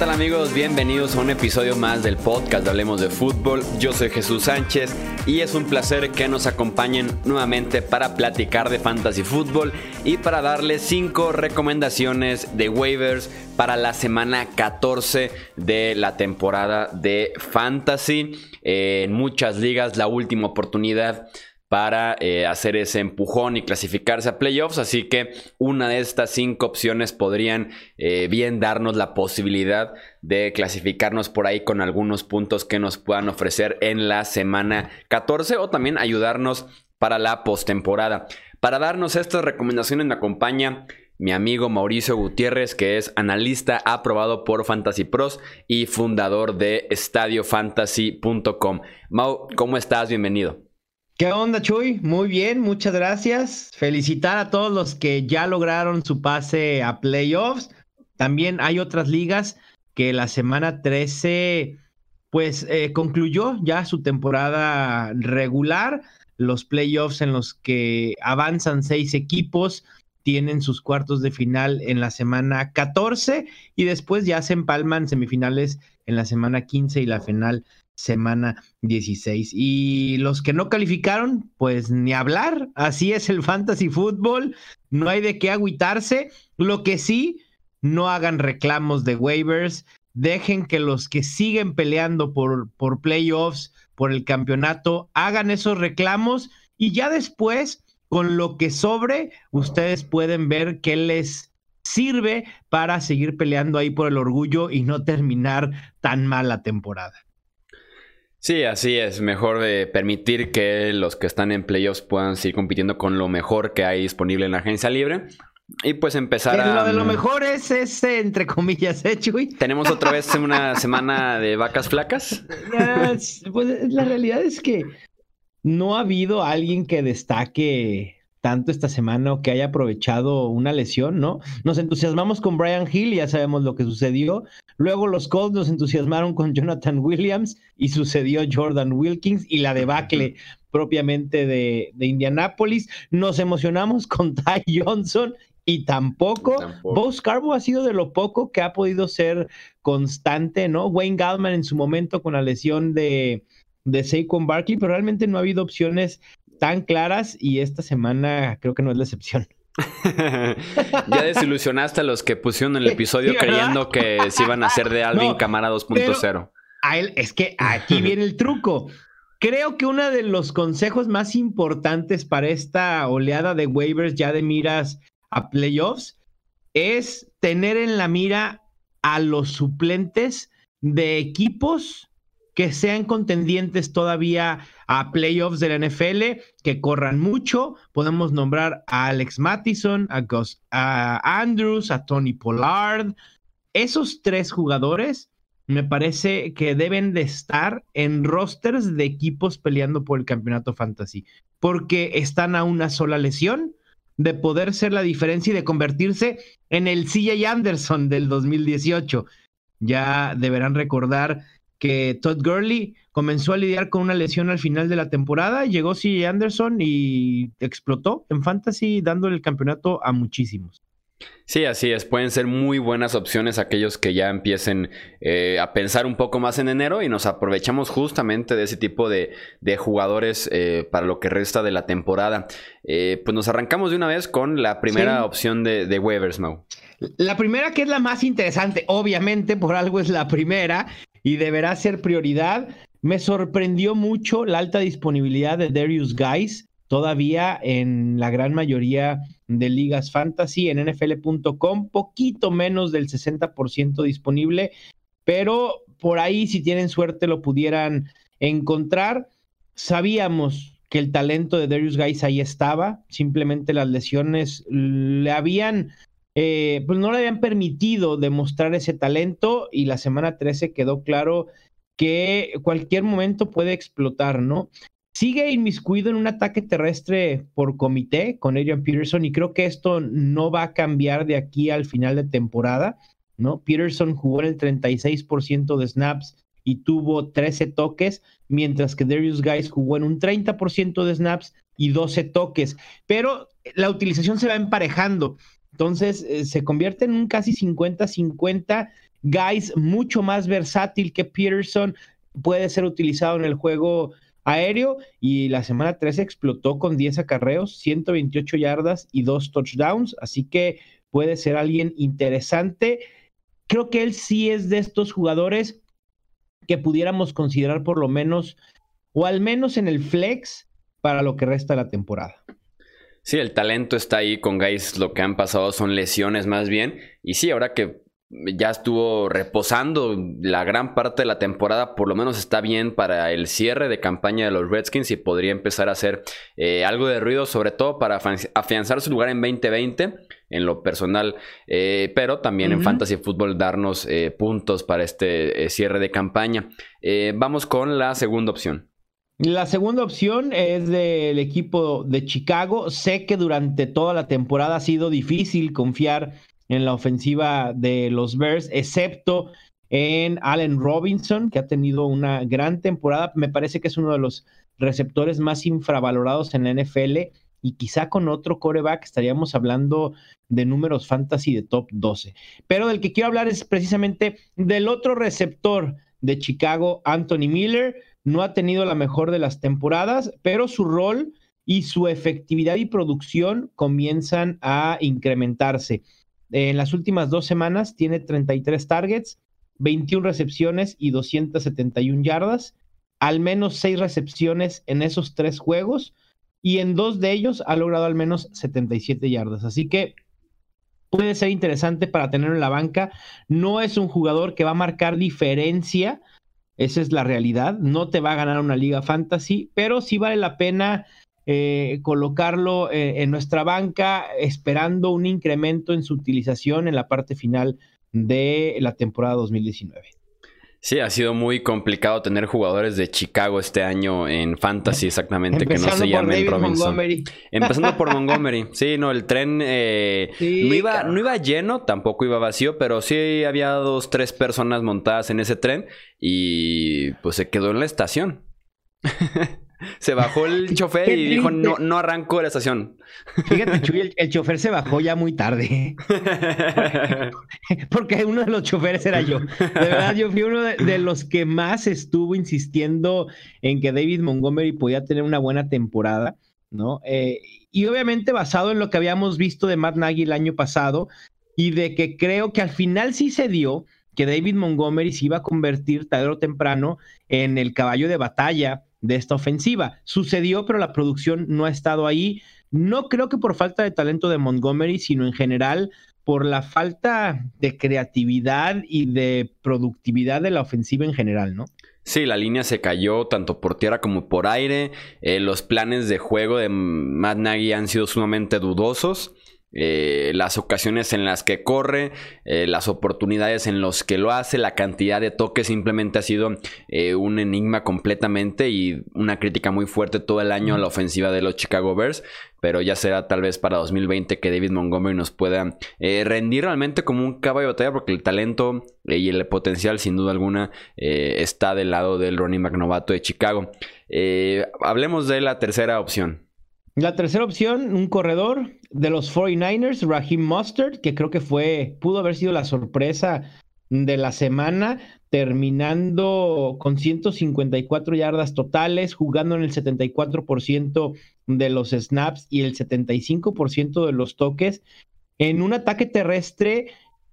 tal amigos? Bienvenidos a un episodio más del podcast de Hablemos de Fútbol. Yo soy Jesús Sánchez y es un placer que nos acompañen nuevamente para platicar de fantasy fútbol y para darles 5 recomendaciones de waivers para la semana 14 de la temporada de fantasy. en muchas ligas la última oportunidad para eh, hacer ese empujón y clasificarse a playoffs. Así que una de estas cinco opciones podrían eh, bien darnos la posibilidad de clasificarnos por ahí con algunos puntos que nos puedan ofrecer en la semana 14 o también ayudarnos para la postemporada. Para darnos estas recomendaciones me acompaña mi amigo Mauricio Gutiérrez, que es analista aprobado por Fantasy Pros y fundador de estadiofantasy.com. Mau, ¿cómo estás? Bienvenido. ¿Qué onda, Chuy? Muy bien, muchas gracias. Felicitar a todos los que ya lograron su pase a playoffs. También hay otras ligas que la semana 13, pues, eh, concluyó ya su temporada regular. Los playoffs en los que avanzan seis equipos tienen sus cuartos de final en la semana 14 y después ya se empalman semifinales en la semana 15 y la final semana 16. Y los que no calificaron, pues ni hablar. Así es el fantasy fútbol. No hay de qué agüitarse. Lo que sí, no hagan reclamos de waivers. Dejen que los que siguen peleando por, por playoffs, por el campeonato, hagan esos reclamos. Y ya después, con lo que sobre, ustedes pueden ver qué les sirve para seguir peleando ahí por el orgullo y no terminar tan mal la temporada. Sí, así es. Mejor de permitir que los que están en playoffs puedan seguir compitiendo con lo mejor que hay disponible en la agencia libre. Y pues empezar a. Lo de lo mejor es ese, entre comillas, hecho. ¿eh, Tenemos otra vez una semana de vacas flacas. pues la realidad es que no ha habido alguien que destaque tanto esta semana o que haya aprovechado una lesión, ¿no? Nos entusiasmamos con Brian Hill, ya sabemos lo que sucedió. Luego los Colts nos entusiasmaron con Jonathan Williams y sucedió Jordan Wilkins y la debacle propiamente de, de Indianápolis. Nos emocionamos con Ty Johnson y tampoco, tampoco. Bo ha sido de lo poco que ha podido ser constante, ¿no? Wayne Gallman en su momento con la lesión de, de Saquon Barkley, pero realmente no ha habido opciones tan claras y esta semana creo que no es la excepción. ya desilusionaste a los que pusieron el episodio creyendo que se iban a hacer de Alvin Camara 2.0. Es que aquí viene el truco. Creo que uno de los consejos más importantes para esta oleada de waivers ya de miras a playoffs es tener en la mira a los suplentes de equipos que sean contendientes todavía a playoffs de la NFL, que corran mucho. Podemos nombrar a Alex Mattison, a Andrews, a Tony Pollard. Esos tres jugadores me parece que deben de estar en rosters de equipos peleando por el campeonato fantasy, porque están a una sola lesión de poder ser la diferencia y de convertirse en el CJ Anderson del 2018. Ya deberán recordar que Todd Gurley comenzó a lidiar con una lesión al final de la temporada, llegó C. Anderson y explotó en fantasy dándole el campeonato a muchísimos. Sí, así es. Pueden ser muy buenas opciones aquellos que ya empiecen eh, a pensar un poco más en enero y nos aprovechamos justamente de ese tipo de, jugadores eh, para lo que resta de la temporada. Eh, pues nos arrancamos de una vez con la primera opción de, de waivers, Mau. La primera que es la más interesante, obviamente por algo es la primera, y deberá ser prioridad. Me sorprendió mucho la alta disponibilidad de Darius Guys todavía en la gran mayoría de ligas fantasy en nfl.com, poquito menos del 60% disponible, pero por ahí si tienen suerte lo pudieran encontrar. Sabíamos que el talento de Darius Guys ahí estaba, simplemente las lesiones le habían eh, pues no le habían permitido demostrar ese talento y la semana 13 quedó claro que cualquier momento puede explotar, ¿no? Sigue inmiscuido en un ataque terrestre por comité con Adrian Peterson y creo que esto no va a cambiar de aquí al final de temporada, ¿no? Peterson jugó en el 36% de snaps y tuvo 13 toques, mientras que Darius Guys jugó en un 30% de snaps y 12 toques, pero la utilización se va emparejando. Entonces eh, se convierte en un casi 50-50 Guys mucho más versátil que Peterson, puede ser utilizado en el juego aéreo y la semana 13 explotó con 10 acarreos, 128 yardas y 2 touchdowns, así que puede ser alguien interesante. Creo que él sí es de estos jugadores que pudiéramos considerar por lo menos, o al menos en el flex para lo que resta la temporada. Sí, el talento está ahí con Guys. Lo que han pasado son lesiones más bien. Y sí, ahora que ya estuvo reposando la gran parte de la temporada, por lo menos está bien para el cierre de campaña de los Redskins y podría empezar a hacer eh, algo de ruido, sobre todo para afianzar su lugar en 2020 en lo personal, eh, pero también en Fantasy Football darnos eh, puntos para este cierre de campaña. vamos con la segunda opción. La segunda opción es del equipo de Chicago. Sé que durante toda la temporada ha sido difícil confiar en la ofensiva de los Bears, excepto en Allen Robinson, que ha tenido una gran temporada. Me parece que es uno de los receptores más infravalorados en la NFL y quizá con otro coreback estaríamos hablando de números fantasy de top 12. Pero del que quiero hablar es precisamente del otro receptor de Chicago, Anthony Miller. No ha tenido la mejor de las temporadas, pero su rol y su efectividad y producción comienzan a incrementarse. En las últimas dos semanas tiene 33 targets, 21 recepciones y 271 yardas, al menos 6 recepciones en esos tres juegos y en dos de ellos ha logrado al menos 77 yardas. Así que puede ser interesante para tenerlo en la banca. No es un jugador que va a marcar diferencia, esa es la realidad. No te va a ganar una liga fantasy, pero sí vale la pena eh, colocarlo eh, en nuestra banca esperando un incremento en su utilización en la parte final de la temporada 2019. Sí, ha sido muy complicado tener jugadores de Chicago este año en Fantasy exactamente que no se llamen Robinson. Empezando por Montgomery. Sí, no, el tren eh, no, iba, no iba lleno, tampoco iba vacío, pero sí había dos, tres personas montadas en ese tren y pues se quedó en la estación. Se bajó el chofer y dijo, no, no arranco de la estación. Fíjate, Chuy, el, chofer se bajó ya muy tarde. Porque uno de los choferes era yo. De verdad, yo fui uno de, los que más estuvo insistiendo en que David Montgomery podía tener una buena temporada, ¿no? Eh, y obviamente basado en lo que habíamos visto de Matt Nagy el año pasado y de que creo que al final sí se dio que David Montgomery se iba a convertir tarde o temprano en el caballo de batalla de esta ofensiva. Sucedió, pero la producción no ha estado ahí. No creo que por falta de talento de Montgomery, sino en general por la falta de creatividad y de productividad de la ofensiva en general, ¿no? Sí, la línea se cayó tanto por tierra como por aire. Eh, los planes de juego de Matt Nagy han sido sumamente dudosos. Eh, las ocasiones en las que corre, eh, las oportunidades en las que lo hace, la cantidad de toques simplemente ha sido eh, un enigma completamente y una crítica muy fuerte todo el año a la ofensiva de los Chicago Bears, pero ya será tal vez para 2020 que David Montgomery nos pueda rendir realmente como un caballo de batalla porque el talento y el potencial sin duda alguna está del lado del Ronnie McNovato de Chicago. hablemos de la tercera opción. La tercera opción, un corredor de los 49ers, Raheem Mustard, que creo que fue, pudo haber sido la sorpresa de la semana, terminando con 154 yardas totales, jugando en el 74% de los snaps y el 75% de los toques, en un ataque terrestre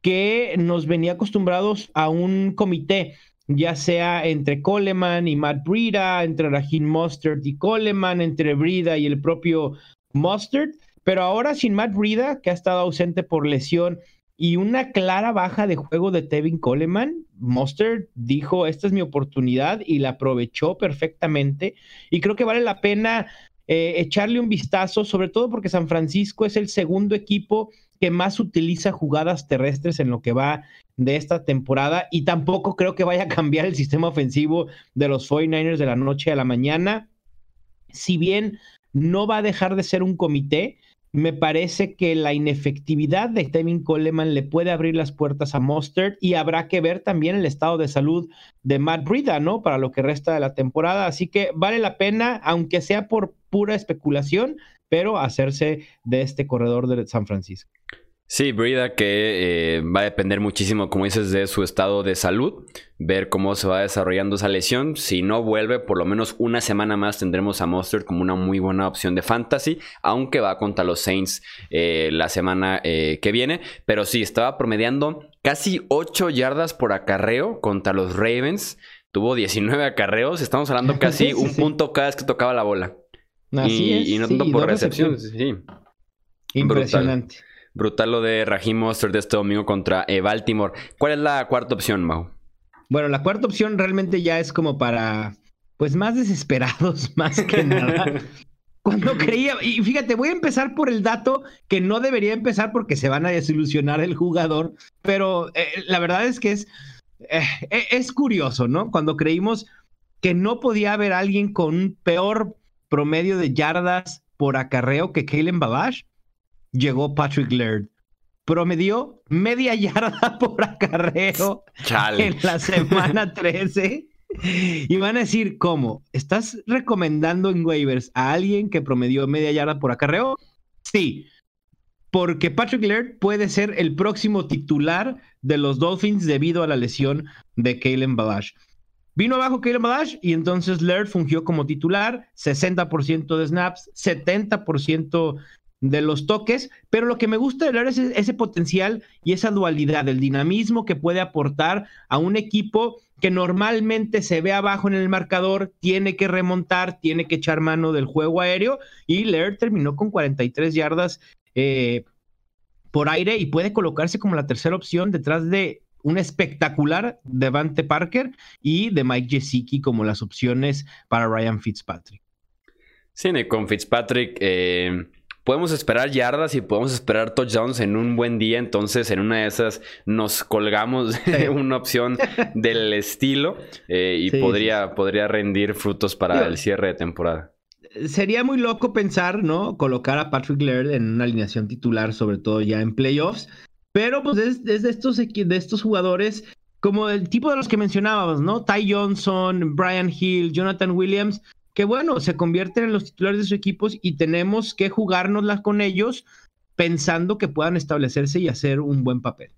que nos venía acostumbrados a un comité ya sea entre Coleman y Matt Brida, entre Raheem Mustard y Coleman, entre Brida y el propio Mustard, pero ahora sin Matt Brida, que ha estado ausente por lesión, y una clara baja de juego de Tevin Coleman, Mustard dijo, esta es mi oportunidad y la aprovechó perfectamente, y creo que vale la pena eh, echarle un vistazo, sobre todo porque San Francisco es el segundo equipo que más utiliza jugadas terrestres en lo que va de esta temporada y tampoco creo que vaya a cambiar el sistema ofensivo de los 49ers de la noche a la mañana. Si bien no va a dejar de ser un comité, me parece que la inefectividad de Tevin Coleman le puede abrir las puertas a Mustard y habrá que ver también el estado de salud de Matt Brida, ¿no? Para lo que resta de la temporada. Así que vale la pena, aunque sea por pura especulación, pero hacerse de este corredor de San Francisco. Sí, Brida que eh, va a depender muchísimo, como dices, de su estado de salud, ver cómo se va desarrollando esa lesión. Si no vuelve, por lo menos una semana más tendremos a Monster como una muy buena opción de fantasy, aunque va contra los Saints eh, la semana eh, que viene. Pero sí, estaba promediando casi 8 yardas por acarreo contra los Ravens. Tuvo 19 acarreos, estamos hablando casi un punto cada vez que tocaba la bola. Así y, es, y no tanto por recepción. Sí. Impresionante. Brutal lo de Raheem Monster de este domingo contra eh, Baltimore. ¿Cuál es la cuarta opción, Mau? Bueno, la cuarta opción realmente ya es como para, pues más desesperados, más que nada. Cuando creía, y fíjate, voy a empezar por el dato que no debería empezar porque se van a desilusionar el jugador, pero eh, la verdad es que es, eh, es curioso, ¿no? Cuando creímos que no podía haber alguien con un peor promedio de yardas por acarreo que Kalen Babash, llegó Patrick Laird. Promedió media yarda por acarreo en la semana 13. Y van a decir, ¿cómo? ¿Estás recomendando en waivers a alguien que promedió media yarda por acarreo? Sí, porque Patrick Laird puede ser el próximo titular de los Dolphins debido a la lesión de Kalen Balash. Vino abajo Kalen Balash y entonces Laird fungió como titular, 60% de snaps, 70% de los toques, pero lo que me gusta de es ese potencial y esa dualidad, el dinamismo que puede aportar a un equipo que normalmente se ve abajo en el marcador, tiene que remontar, tiene que echar mano del juego aéreo y Laird terminó con 43 yardas eh, por aire y puede colocarse como la tercera opción detrás de un espectacular Devante Parker y de Mike Gesicki como las opciones para Ryan Fitzpatrick. Sí, con Fitzpatrick eh, podemos esperar yardas y podemos esperar touchdowns en un buen día. Entonces, en una de esas nos colgamos de una opción del estilo eh, y podría, podría rendir frutos para el cierre de temporada. Sería muy loco pensar, ¿no? Colocar a Patrick Laird en una alineación titular, sobre todo ya en playoffs. Pero pues es, de, estos, de estos jugadores como el tipo de los que mencionábamos, ¿no? Ty Johnson, Brian Hill, Jonathan Williams, que bueno, se convierten en los titulares de sus equipos y tenemos que jugárnoslas con ellos pensando que puedan establecerse y hacer un buen papel.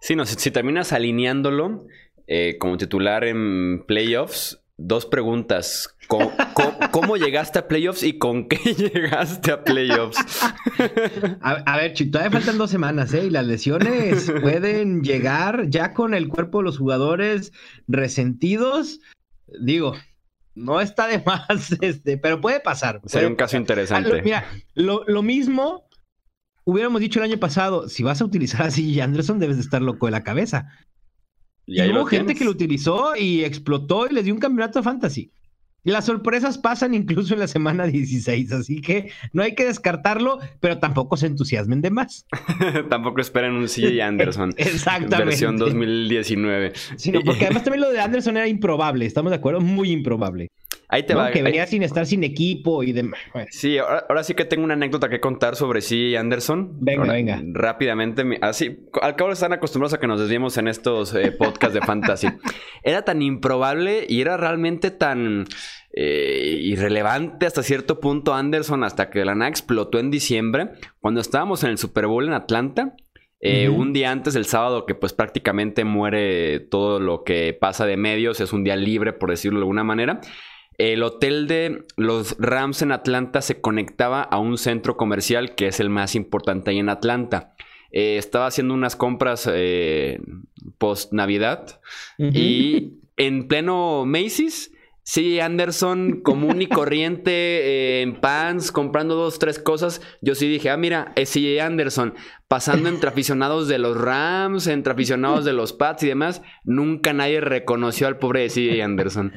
Sí, no, si, terminas alineándolo eh, como titular en playoffs, dos preguntas. ¿Cómo, llegaste a playoffs y con qué llegaste a playoffs? A, ver, Chito, todavía faltan dos semanas, ¿eh? Y las lesiones pueden llegar ya con el cuerpo de los jugadores resentidos. Digo, no está de más, este, pero puede pasar. Sería un caso interesante. mira, lo, mismo hubiéramos dicho el año pasado, si vas a utilizar así Anderson, debes de estar loco de la cabeza. Y, hubo gente que lo utilizó y explotó y les dio un campeonato de fantasy. Las sorpresas pasan incluso en la semana 16, así que no hay que descartarlo, pero tampoco se entusiasmen de más. tampoco esperen un CJ Anderson. Exactamente. Versión 2019. Sino porque además también lo de Anderson era improbable, ¿estamos de acuerdo? Muy improbable. Ahí te va. Que venía sin estar sin equipo y demás. Sí, ahora, sí que tengo una anécdota que contar sobre CJ Anderson. Venga, venga. Rápidamente. Así, al cabo están acostumbrados a que nos desviemos en estos eh, podcasts de fantasy. Era tan improbable y era realmente tan eh, irrelevante hasta cierto punto Anderson hasta que la NA explotó en diciembre cuando estábamos en el Super Bowl en Atlanta. Eh, un día antes del sábado que pues prácticamente muere todo lo que pasa de medios, es un día libre por decirlo de alguna manera. El hotel de los Rams en Atlanta se conectaba a un centro comercial que es el más importante ahí en Atlanta. Eh, estaba haciendo unas compras post Navidad y en pleno Macy's Sí, Anderson común y corriente eh, en pants, comprando dos, tres cosas. Yo sí dije, ah, mira, es CJ Anderson, pasando entre aficionados de los Rams, entre aficionados de los Pats y demás. Nunca nadie reconoció al pobre de CJ Anderson.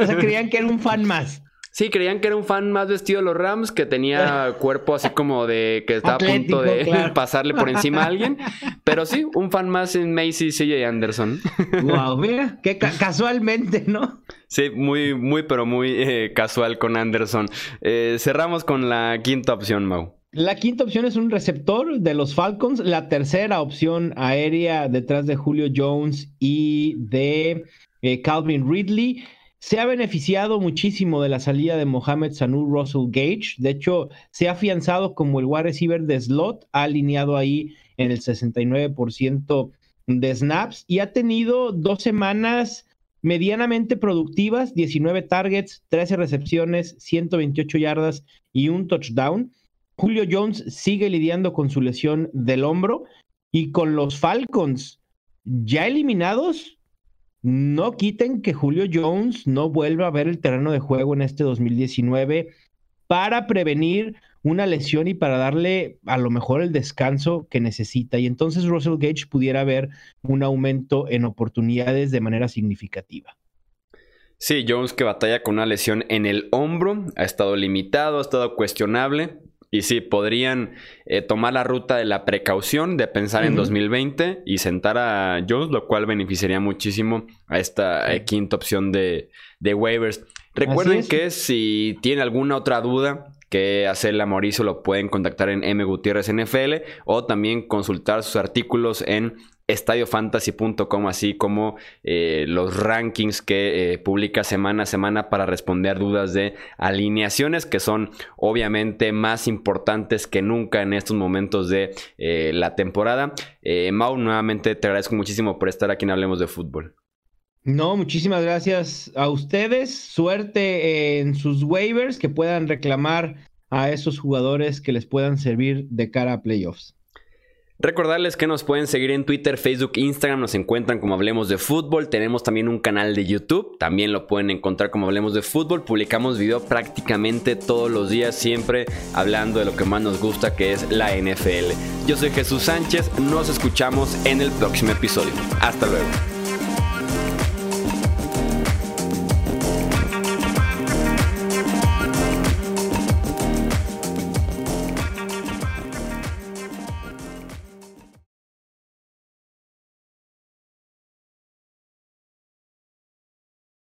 O sea, creían que era un fan más. Sí, creían que era un fan más vestido de los Rams, que tenía cuerpo así como de que estaba a punto de pasarle por encima a alguien. Pero sí, un fan más en Macy CJ Anderson. Wow, mira, que casualmente, ¿no? Sí, muy, muy, pero muy eh, casual con Anderson. Eh, cerramos con la quinta opción, Mau. La quinta opción es un receptor de los Falcons. La tercera opción aérea detrás de Julio Jones y de eh, Calvin Ridley se ha beneficiado muchísimo de la salida de Mohamed Sanu Russell Gage. De hecho, se ha afianzado como el wide receiver de slot, ha alineado ahí en el 69% de snaps y ha tenido dos semanas medianamente productivas, 19 targets, 13 recepciones, 128 yardas y un touchdown. Julio Jones sigue lidiando con su lesión del hombro y con los Falcons ya eliminados, no quiten que Julio Jones no vuelva a ver el terreno de juego en este 2019 para prevenir una lesión y para darle a lo mejor el descanso que necesita. Y entonces Russell Gage pudiera ver un aumento en oportunidades de manera significativa. Sí, Jones que batalla con una lesión en el hombro, ha estado limitado, ha estado cuestionable. Y sí, podrían eh, tomar la ruta de la precaución de pensar en 2020 y sentar a Jones, lo cual beneficiaría muchísimo a esta eh, quinta opción de, de waivers. Recuerden que si tienen alguna otra duda que hacerle a Mauricio, lo pueden contactar en M Gutiérrez NFL o también consultar sus artículos en estadiofantasy.com, así como eh, los rankings que eh, publica semana a semana para responder dudas de alineaciones que son obviamente más importantes que nunca en estos momentos de eh, la temporada. Mau, nuevamente te agradezco muchísimo por estar aquí en Hablemos de Fútbol. No, muchísimas gracias a ustedes. Suerte en sus waivers que puedan reclamar a esos jugadores que les puedan servir de cara a playoffs. Recordarles que nos pueden seguir en Twitter, Facebook, Instagram, nos encuentran como Hablemos de Fútbol. Tenemos también un canal de YouTube, también lo pueden encontrar como Hablemos de Fútbol. Publicamos video prácticamente todos los días, siempre hablando de lo que más nos gusta, que es la NFL. Yo soy Jesús Sánchez, nos escuchamos en el próximo episodio. Hasta luego.